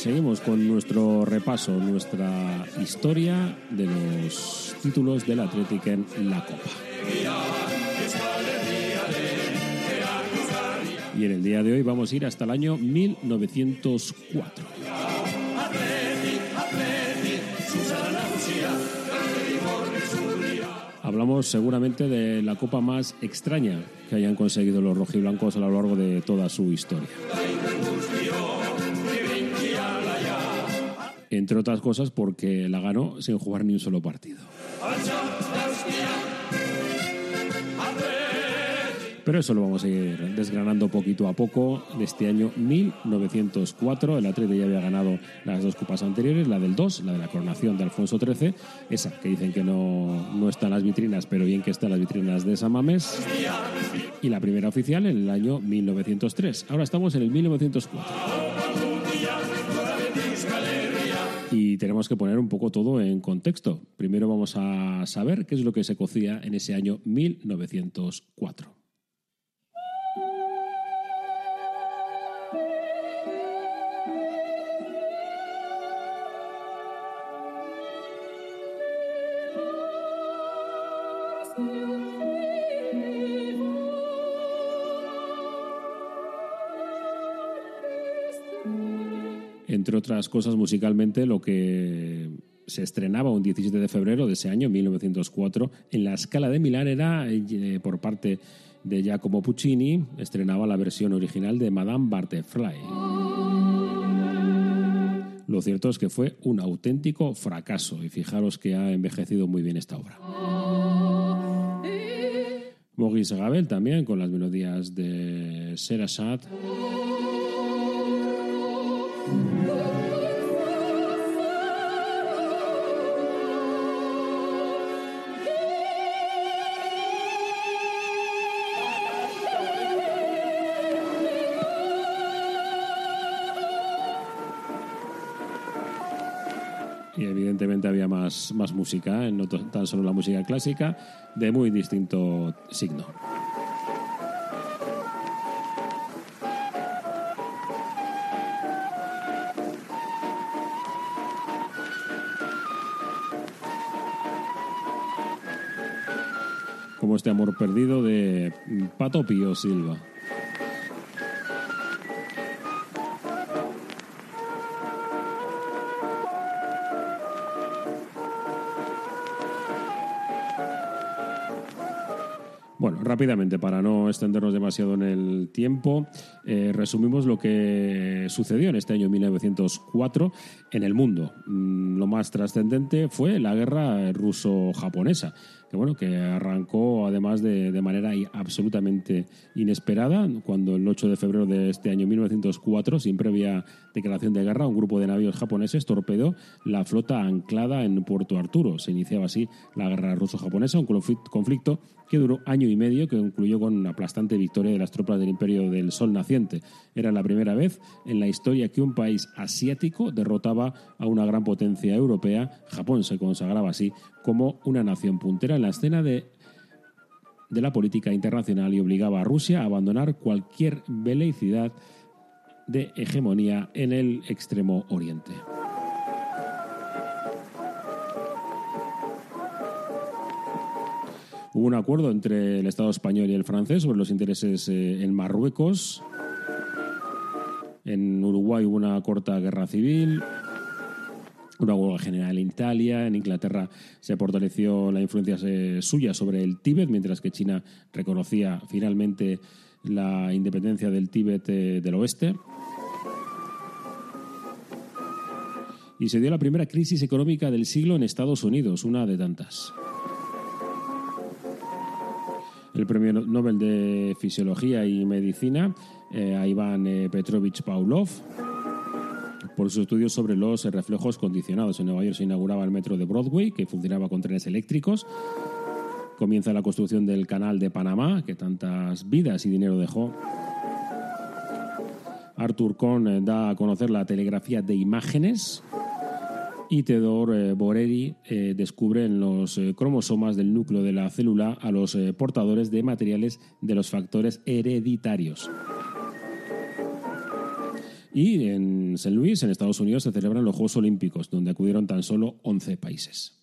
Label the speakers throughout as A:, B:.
A: Seguimos con nuestro repaso, nuestra historia de los títulos del Atlético en la Copa. Y en el día de hoy vamos a ir hasta el año 1904. Hablamos seguramente de la copa más extraña que hayan conseguido los rojiblancos a lo largo de toda su historia. Entre otras cosas porque la ganó sin jugar ni un solo partido. Pero eso lo vamos a ir desgranando poquito a poco. De este año 1904, el Atleti ya había ganado las dos copas anteriores, la del 2, la de la coronación de Alfonso XIII, esa que dicen que no, no está en las vitrinas, pero bien que está en las vitrinas de Samames, y la primera oficial en el año 1903. Ahora estamos en el 1904. Tenemos que poner un poco todo en contexto. Primero vamos a saber qué es lo que se cocía en ese año 1904. Otras cosas musicalmente, lo que se estrenaba un 17 de febrero de ese año, 1904, en la Scala de Milán era eh, por parte de Giacomo Puccini, estrenaba la versión original de Madame Butterfly. Lo cierto es que fue un auténtico fracaso y fijaros que ha envejecido muy bien esta obra. Maurice Gabel también con las melodías de Serasat. Evidentemente había más, más música, ¿eh? no tan solo la música clásica, de muy distinto signo. Como este amor perdido de Pato Pío Silva. Rápidamente, para no extendernos demasiado en el tiempo, eh, resumimos lo que sucedió en este año 1904 en el mundo. Mm, lo más trascendente fue la guerra ruso-japonesa, que bueno, que arrancó además de, de, manera absolutamente inesperada, cuando el 8 de febrero de este año 1904, sin previa declaración de guerra, un grupo de navíos japoneses torpedó la flota anclada en Puerto Arturo. Se iniciaba así la guerra ruso-japonesa, un conflicto que duró año y medio, que concluyó con una aplastante victoria de las tropas del Imperio del Sol naciente. Era la primera vez en la historia que un país asiático derrotaba a una gran potencia europea. Japón se consagraba así como una nación puntera en la escena de, de la política internacional y obligaba a Rusia a abandonar cualquier veleicidad de hegemonía en el extremo oriente. Hubo un acuerdo entre el Estado español y el francés sobre los intereses eh, en Marruecos. En Uruguay hubo una corta guerra civil, una huelga general en Italia. En Inglaterra se fortaleció la influencia eh, suya sobre el Tíbet, mientras que China reconocía finalmente la independencia del Tíbet eh, del oeste. Y se dio la primera crisis económica del siglo en Estados Unidos, una de tantas el premio Nobel de Fisiología y Medicina eh, a Iván eh, Petrovich Pavlov por sus estudios sobre los reflejos condicionados. En Nueva York se inauguraba el metro de Broadway, que funcionaba con trenes eléctricos. Comienza la construcción del canal de Panamá, que tantas vidas y dinero dejó. Arthur Kohn eh, da a conocer la telegrafía de imágenes y Theodor eh, Boreri eh, descubre en los eh, cromosomas del núcleo de la célula a los portadores de materiales de los factores hereditarios. Y en St. Louis, en Estados Unidos, se celebran los Juegos Olímpicos, donde acudieron tan solo 11 países.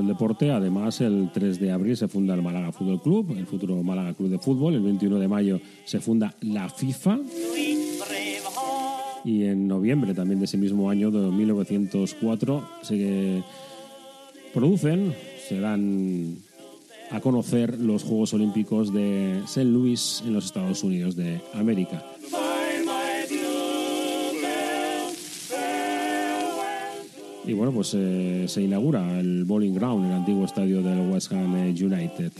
A: Del deporte, además, el 3 de abril se funda el Málaga Fútbol Club, el futuro Málaga Club de Fútbol. El 21 de mayo se funda la FIFA. Y en noviembre también de ese mismo año, de 1904, se producen, se dan a conocer los Juegos Olímpicos de St. Louis en los Estados Unidos de América. Y bueno, pues eh, se inaugura el Bowling Ground, el antiguo estadio del West Ham United.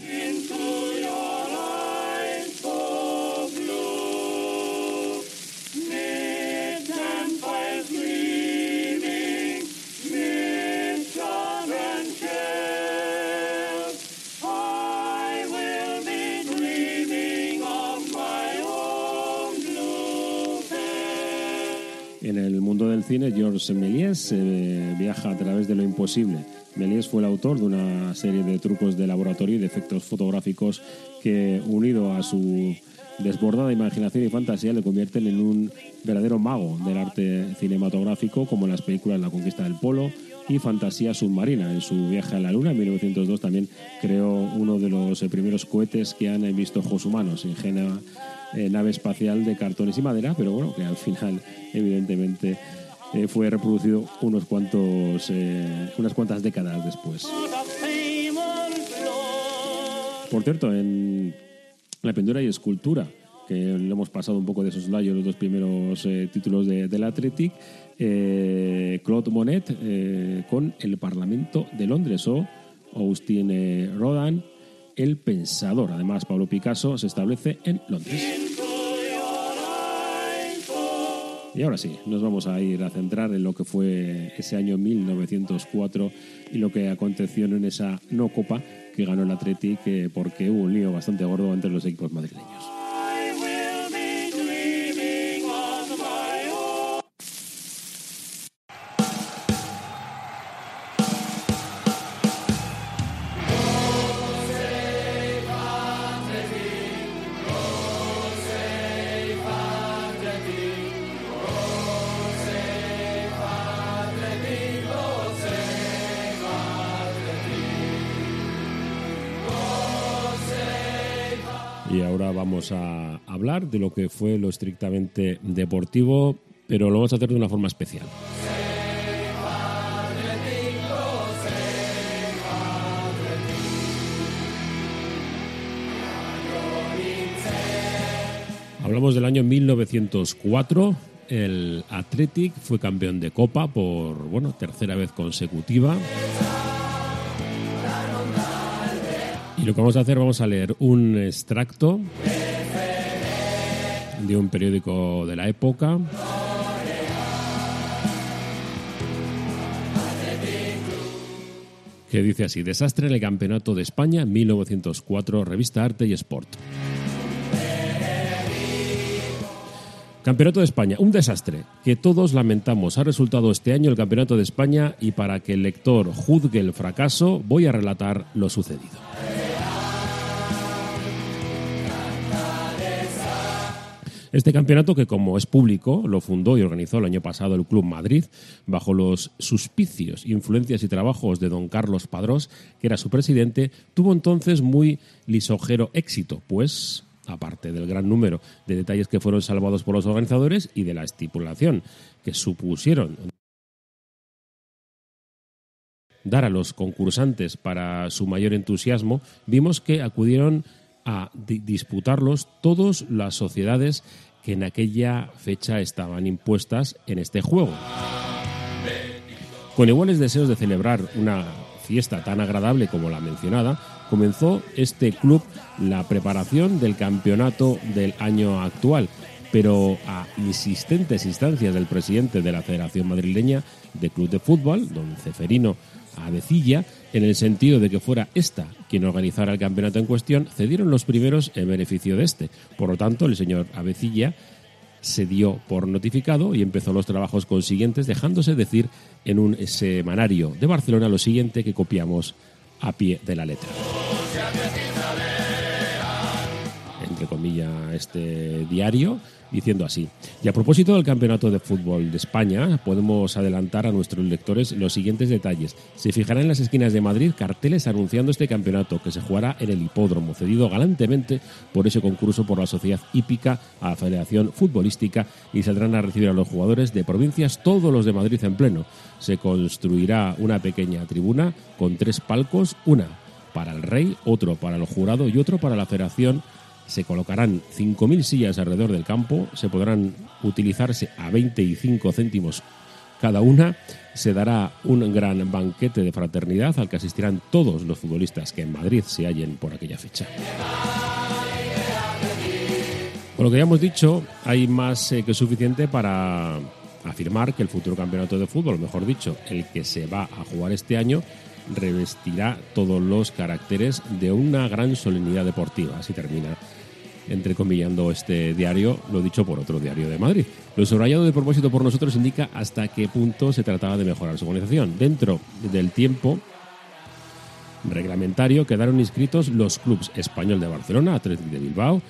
A: En el mundo del cine, Georges Méliès eh, viaja a través de lo imposible. Méliès fue el autor de una serie de trucos de laboratorio y de efectos fotográficos que, unido a su desbordada imaginación y fantasía, le convierten en un verdadero mago del arte cinematográfico, como en las películas La conquista del polo y Fantasía submarina. En su viaje a la Luna, en 1902, también creó uno de los primeros cohetes que han visto ojos humanos, ingenua eh, nave espacial de cartones y madera, pero bueno, que al final, evidentemente, eh, fue reproducido unos cuantos, eh, unas cuantas décadas después. Por cierto, en la pintura y escultura, que le hemos pasado un poco de esos layos los dos primeros títulos de, del Athletic, Claude Monet con El Parlamento de Londres o Austin Rodin el Pensador. Además, Pablo Picasso se establece en Londres. Y ahora sí, nos vamos a ir a centrar en lo que fue ese año 1904 y lo que aconteció en esa no copa que ganó el Athletic eh, porque hubo un lío bastante gordo entre los equipos madrileños. Vamos a hablar de lo que fue lo estrictamente deportivo, pero lo vamos a hacer de una forma especial. Hablamos del año 1904. El Athletic fue campeón de Copa por bueno tercera vez consecutiva. Y lo que vamos a hacer, vamos a leer un extracto de un periódico de la época. que dice así, desastre en el Campeonato de España 1904, revista Arte y Sport. Campeonato de España, un desastre que todos lamentamos. Ha resultado este año el Campeonato de España y para que el lector juzgue el fracaso voy a relatar lo sucedido. Este campeonato, que como es público, lo fundó y organizó el año pasado el Club Madrid, bajo los suspicios, influencias y trabajos de don Carlos Padrós, que era su presidente, tuvo entonces muy lisojero éxito, pues aparte del gran número de detalles que fueron salvados por los organizadores y de la estipulación que supusieron dar a los concursantes para su mayor entusiasmo, vimos que acudieron disputarlos todas las sociedades que en aquella fecha estaban impuestas en este juego. Con iguales deseos de celebrar una fiesta tan agradable como la mencionada, comenzó este club la preparación del campeonato del año actual, pero a insistentes instancias del presidente de la Federación Madrileña de Club de Fútbol, don Ceferino a Avecilla en el sentido de que fuera esta quien organizara el campeonato en cuestión, cedieron los primeros en beneficio de este. Por lo tanto, el señor Avecilla se dio por notificado y empezó los trabajos consiguientes, dejándose decir en un semanario de Barcelona lo siguiente que copiamos a pie de la letra este diario, diciendo así. Y a propósito del Campeonato de Fútbol de España, podemos adelantar a nuestros lectores los siguientes detalles. Se fijarán en las esquinas de Madrid carteles anunciando este campeonato que se jugará en el hipódromo, cedido galantemente por ese concurso por la Sociedad Hípica a la Federación Futbolística y saldrán a recibir a los jugadores de provincias, todos los de Madrid en pleno. Se construirá una pequeña tribuna con tres palcos, una para el rey, otro para el jurado y otro para la Federación se colocarán 5.000 sillas alrededor del campo, se podrán utilizarse a 25 céntimos cada una, se dará un gran banquete de fraternidad al que asistirán todos los futbolistas que en Madrid se hallen por aquella fecha. Con lo que ya hemos dicho, hay más eh, que suficiente para afirmar que el futuro campeonato de fútbol, mejor dicho, el que se va a jugar este año, revestirá todos los caracteres de una gran solemnidad deportiva. Así termina entrecomillando este diario, lo dicho por otro diario de Madrid. Lo subrayado de propósito por nosotros indica hasta qué punto se trataba de mejorar su organización. Dentro del tiempo reglamentario quedaron inscritos los clubes Español de Barcelona, Atlético de Bilbao,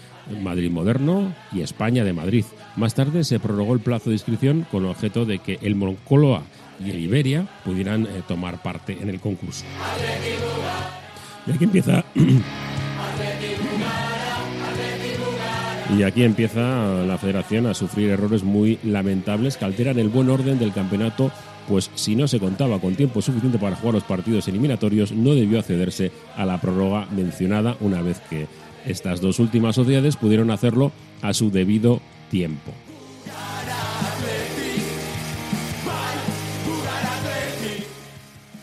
A: Madrid Moderno y España de Madrid. Más tarde se prorrogó el plazo de inscripción con el objeto de que el Moncoloa y el Iberia pudieran eh, tomar parte en el concurso. Y aquí empieza Y aquí empieza la federación a sufrir errores muy lamentables que alteran el buen orden del campeonato, pues si no se contaba con tiempo suficiente para jugar los partidos eliminatorios, no debió accederse a la prórroga mencionada una vez que estas dos últimas sociedades pudieron hacerlo a su debido tiempo.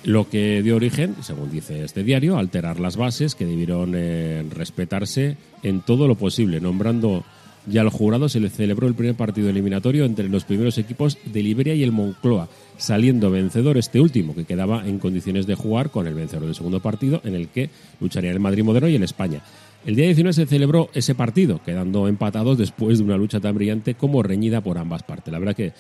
A: Lo que dio origen, según dice este diario, a alterar las bases que debieron eh, respetarse en todo lo posible, nombrando ya al jurado se le celebró el primer partido eliminatorio entre los primeros equipos de Liberia y el Moncloa, saliendo vencedor este último, que quedaba en condiciones de jugar con el vencedor del segundo partido, en el que lucharían el Madrid Moderno y el España. El día 19 se celebró ese partido, quedando empatados después de una lucha tan brillante como reñida por ambas partes. La verdad que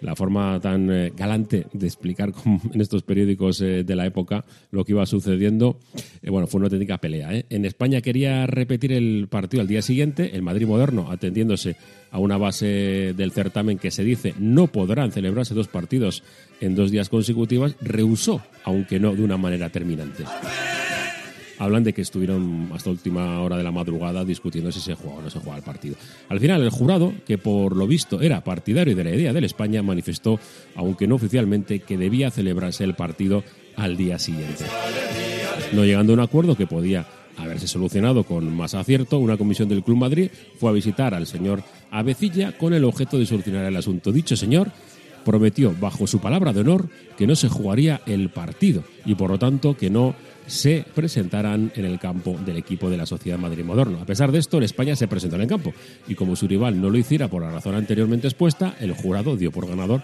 A: la forma tan eh, galante de explicar en estos periódicos eh, de la época lo que iba sucediendo, eh, bueno, fue una auténtica pelea. En España quería repetir el partido al día siguiente, el Madrid moderno, atendiéndose a una base del certamen que se dice no podrán celebrarse dos partidos en dos días consecutivos, rehusó, aunque no de una manera terminante hablan de que estuvieron hasta última hora de la madrugada discutiendo si se jugaba o no se jugaba el partido. Al final, el jurado, que por lo visto era partidario de la idea del España, manifestó, aunque no oficialmente, que debía celebrarse el partido al día siguiente. No llegando a un acuerdo que podía haberse solucionado con más acierto, una comisión del Club Madrid fue a visitar al señor Avecilla con el objeto de solucionar el asunto. Dicho señor prometió, bajo su palabra de honor, que no se jugaría el partido y por lo tanto que no se presentarán en el campo del equipo de la Sociedad Madrid Moderno. A pesar de esto, el España se presentó en campo y como su rival no lo hiciera por la razón anteriormente expuesta, el jurado dio por ganador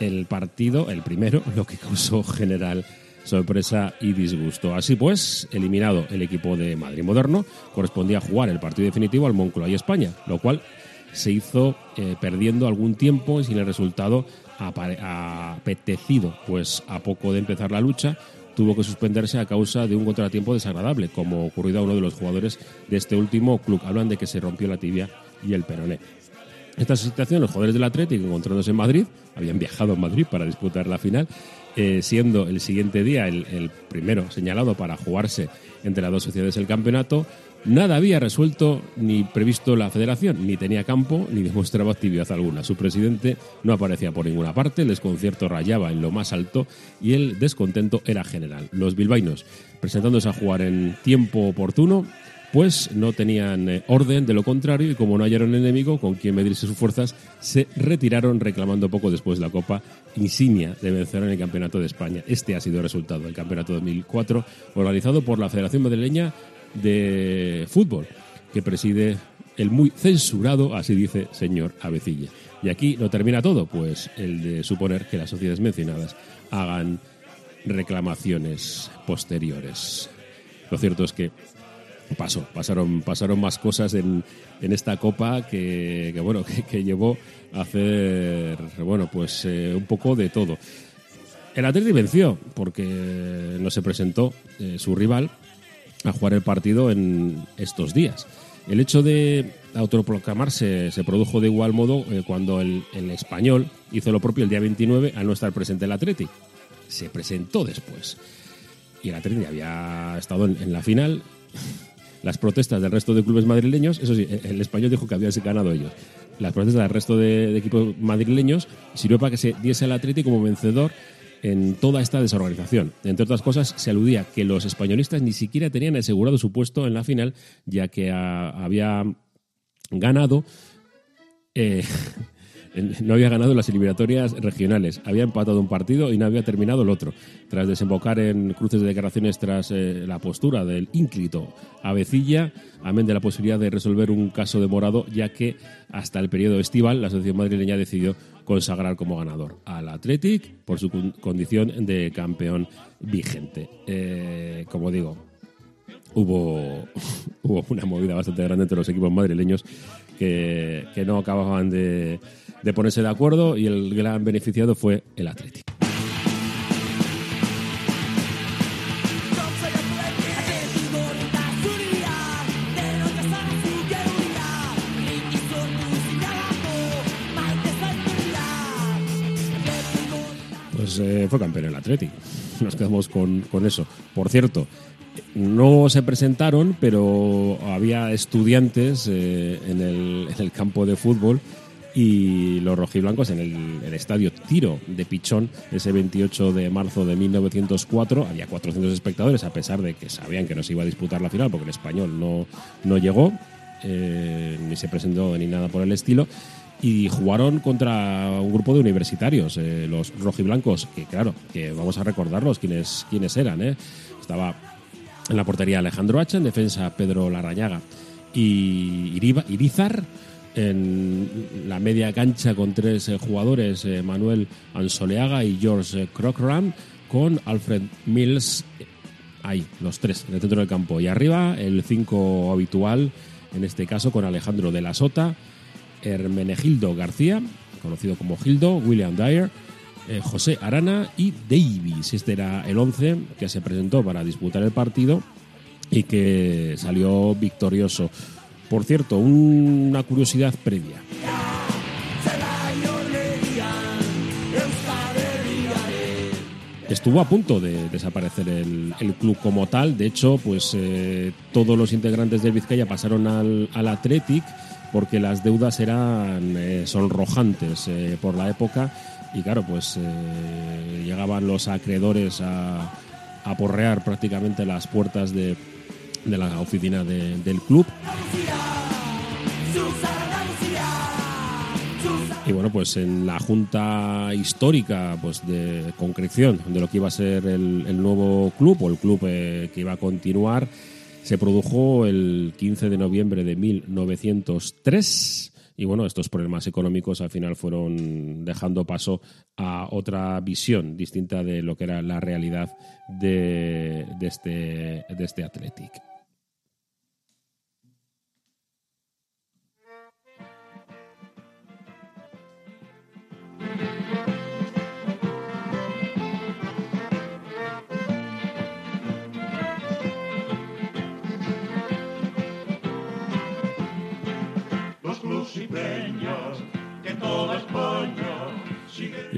A: el partido, el primero, lo que causó general sorpresa y disgusto. Así pues, eliminado el equipo de Madrid Moderno, correspondía jugar el partido definitivo al Moncloa y España, lo cual se hizo eh, perdiendo algún tiempo y sin el resultado apetecido, pues a poco de empezar la lucha, tuvo que suspenderse a causa de un contratiempo desagradable, como ocurrido a uno de los jugadores de este último club. Hablan de que se rompió la tibia y el peroné. Esta situación, los jugadores del Atlético, encontrándose en Madrid, habían viajado a Madrid para disputar la final, eh, siendo el siguiente día el, el primero señalado para jugarse entre las dos sociedades el campeonato, Nada había resuelto ni previsto la federación, ni tenía campo, ni demostraba actividad alguna. Su presidente no aparecía por ninguna parte, el desconcierto rayaba en lo más alto y el descontento era general. Los bilbainos, presentándose a jugar en tiempo oportuno, pues no tenían eh, orden, de lo contrario, y como no hallaron enemigo con quien medirse sus fuerzas, se retiraron reclamando poco después la Copa insignia de vencer en el Campeonato de España. Este ha sido el resultado del Campeonato 2004, organizado por la Federación Madrileña de fútbol que preside el muy censurado, así dice señor Avecilla. Y aquí no termina todo, pues el de suponer que las sociedades mencionadas hagan reclamaciones posteriores. Lo cierto es que pasó, pasaron, pasaron más cosas en, en esta copa que, bueno, que, llevó a hacer bueno, pues eh, un poco de todo. El Atleti venció porque no se presentó eh, su rival a jugar el partido en estos días. El hecho de autoproclamarse se produjo de igual modo eh, cuando el, español hizo lo propio el día 29 al no estar presente el Atleti. Se presentó después. Y el Atleti había estado en, la final. Las protestas del resto de clubes madrileños, eso sí, el español dijo que habían ganado ellos. Las protestas del resto de, de equipos madrileños sirvió para que se diese al Atleti como vencedor en toda esta desorganización. Entre otras cosas, se aludía que los españolistas ni siquiera tenían asegurado su puesto en la final, ya que había ganado. Eh, no había ganado las eliminatorias regionales, había empatado un partido y no había terminado el otro. Tras desembocar en cruces de declaraciones tras eh, la postura del ínclito Avecilla, amén de la posibilidad de resolver un caso demorado, ya que hasta el periodo estival la Asociación Madrileña decidió consagrar como ganador al Athletic por su condición de campeón vigente. Eh, como digo, hubo, hubo una movida bastante grande entre los equipos madrileños que, que no acababan de, ponerse de acuerdo y el gran beneficiado fue el Atlético. Pues eh, fue campeón el Atlético. Nos quedamos con, con eso. Por cierto, no se presentaron, pero había estudiantes eh, en, el, campo de fútbol y los rojiblancos en el, estadio Tiro de Pichón ese 28 de marzo de 1904 había 400 espectadores a pesar de que sabían que no se iba a disputar la final porque el español no, no llegó eh, ni se presentó ni nada por el estilo. Y jugaron contra un grupo de universitarios eh, los rojiblancos que claro que vamos a recordarlos quiénes quiénes eran estaba en la portería Alejandro Hacha, en defensa Pedro Larrañaga y Irizar. En la media cancha con tres eh, jugadores, eh, Manuel Ansoleaga y George Crockram, con Alfred Mills ahí, los tres, en el centro del campo. Y arriba el cinco habitual, en este caso con Alejandro de la Sota, Hermenegildo García, conocido como Gildo, William Dyer, eh, José Arana y Davis. Este era el 11 que se presentó para disputar el partido y que salió victorioso. Por cierto, una curiosidad previa. Estuvo a punto de desaparecer el, club como tal. De hecho, pues eh, todos los integrantes del Vizcaya pasaron al, Athletic porque las deudas eran eh, sonrojantes por la época y claro, pues eh, llegaban los acreedores a, aporrear prácticamente las puertas de, la oficina del club. Y bueno, pues en la junta histórica pues de concreción de lo que iba a ser el, nuevo club o el club eh, que iba a continuar, se produjo el 15 de noviembre de 1903 y bueno, estos problemas económicos al final fueron dejando paso a otra visión distinta de lo que era la realidad de, este, este Athletic.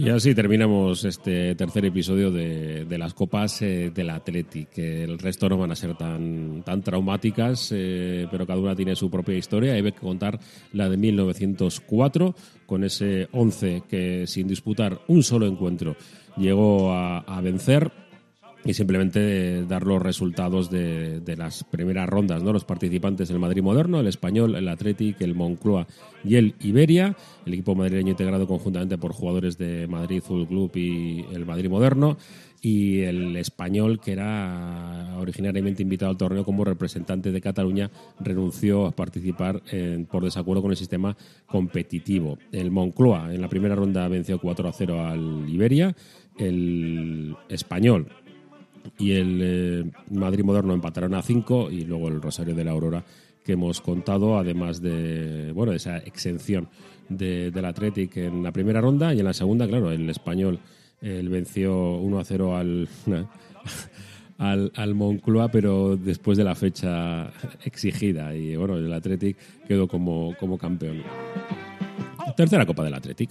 A: Y así terminamos este tercer episodio de, las copas eh, del Athletic. El resto no van a ser tan, tan traumáticas, eh, pero cada una tiene su propia historia. Hay que contar la de 1904, con ese 11 que sin disputar un solo encuentro llegó a vencer y simplemente dar los resultados de, las primeras rondas, ¿no? Los participantes el Madrid Moderno, el Español, el Athletic, el Moncloa y el Iberia, el equipo madrileño integrado conjuntamente por jugadores de Madrid Fútbol Club y el Madrid Moderno y el español, que era originariamente invitado al torneo como representante de Cataluña, renunció a participar por desacuerdo con el sistema competitivo. El Moncloa en la primera ronda venció 4 a 0 al Iberia, el español y el eh, Madrid Moderno empataron a 5 y luego el Rosario de la Aurora que hemos contado, además de bueno esa exención de, del Athletic en la primera ronda y en la segunda, claro, el español el venció 1 a 0 al, al, al, Moncloa, pero después de la fecha exigida y bueno, el Athletic quedó como, como campeón. Tercera Copa del Athletic.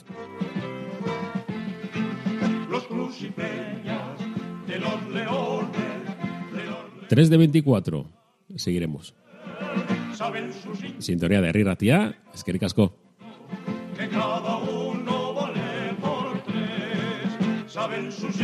A: Los de los leones, 3 de 24. Seguiremos. Sintonía de Riratia, es que casco. Que cada uno vale por tres, saben sus